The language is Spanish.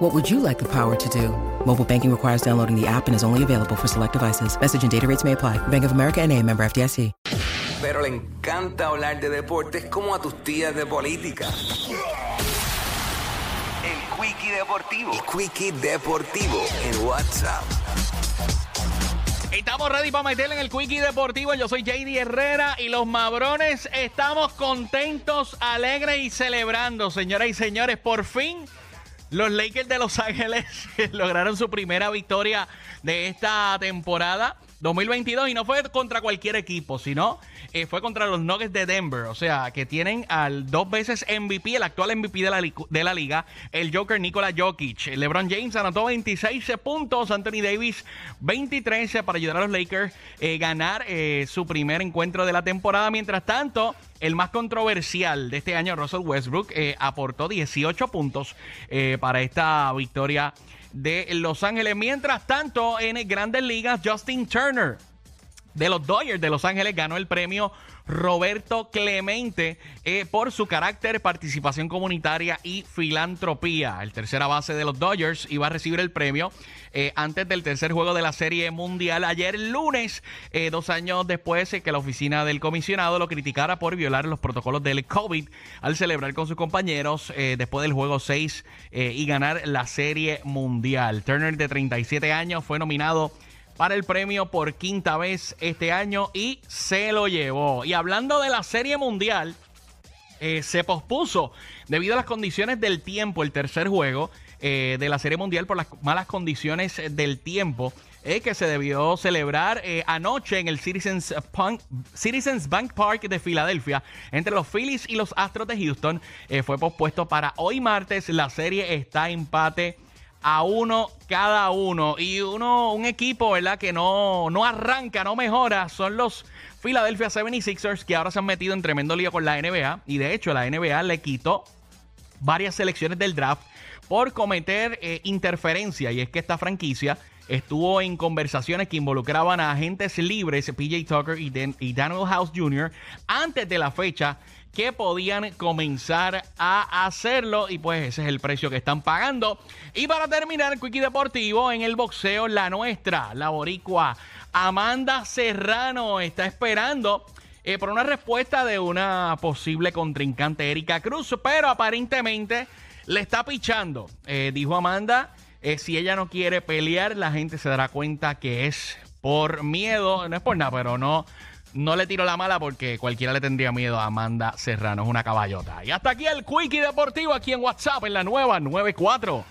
What would you like the power to do? Mobile banking requires downloading the app and is only available for select devices. Message and data rates may apply. Bank of America and a member FDIC. Pero le encanta hablar de deportes como a tus tías de política. El Quickie Deportivo. El Quickie Deportivo en WhatsApp. Estamos ready para meterle en el Quickie Deportivo. Yo soy JD Herrera y los Mabrones estamos contentos, alegres y celebrando, señoras y señores. Por fin, los Lakers de Los Ángeles lograron su primera victoria de esta temporada 2022 y no fue contra cualquier equipo, sino eh, fue contra los Nuggets de Denver. O sea, que tienen al dos veces MVP, el actual MVP de la, de la liga, el Joker Nikola Jokic. LeBron James anotó 26 puntos, Anthony Davis 23 para ayudar a los Lakers a ganar eh, su primer encuentro de la temporada. Mientras tanto, el más controversial de este año, Russell Westbrook, eh, aportó 18 puntos eh, para esta victoria de Los Ángeles. Mientras tanto, en Grandes Ligas, Justin Turner de los Dodgers de Los Ángeles ganó el premio Roberto Clemente eh, por su carácter, participación comunitaria y filantropía. El tercera base de los Dodgers iba a recibir el premio eh, antes del tercer juego de la Serie Mundial ayer lunes, eh, dos años después que la oficina del comisionado lo criticara por violar los protocolos del COVID al celebrar con sus compañeros después del juego 6 eh, y ganar la Serie Mundial. Turner de 37 años fue nominado para el premio por quinta vez este año y se lo llevó. Y hablando de la Serie Mundial, eh, se pospuso debido a las condiciones del tiempo el tercer juego eh, de la Serie Mundial por las malas condiciones eh, del tiempo. que se debió celebrar anoche en el Citizens, Citizens Bank Park de Filadelfia entre los Phillies y los Astros de Houston. Fue pospuesto para hoy martes. La serie está empate a uno cada uno. Y uno, un equipo, ¿verdad? Que no, no arranca, no mejora. Son los Philadelphia 76ers que ahora se han metido en tremendo lío con la NBA. Y de hecho, la NBA le quitó varias selecciones del draft por cometer eh, interferencia. Y es que esta franquicia estuvo en conversaciones que involucraban a agentes libres, PJ Tucker y, Dan- y Daniel House Jr., antes de la fecha que podían comenzar a hacerlo y pues ese es el precio que están pagando. Y para terminar, Quickie Deportivo en el boxeo, la nuestra, la boricua Amanda Serrano está esperando eh, por una respuesta de una posible contrincante Erika Cruz, pero aparentemente le está pichando. Eh, dijo Amanda, eh, si ella no quiere pelear, la gente se dará cuenta que es por miedo, no es por nada, pero no, no le tiro la mala porque cualquiera le tendría miedo a Amanda Serrano, es una caballota. Y hasta aquí el Quickie Deportivo aquí en WhatsApp en la nueva 94.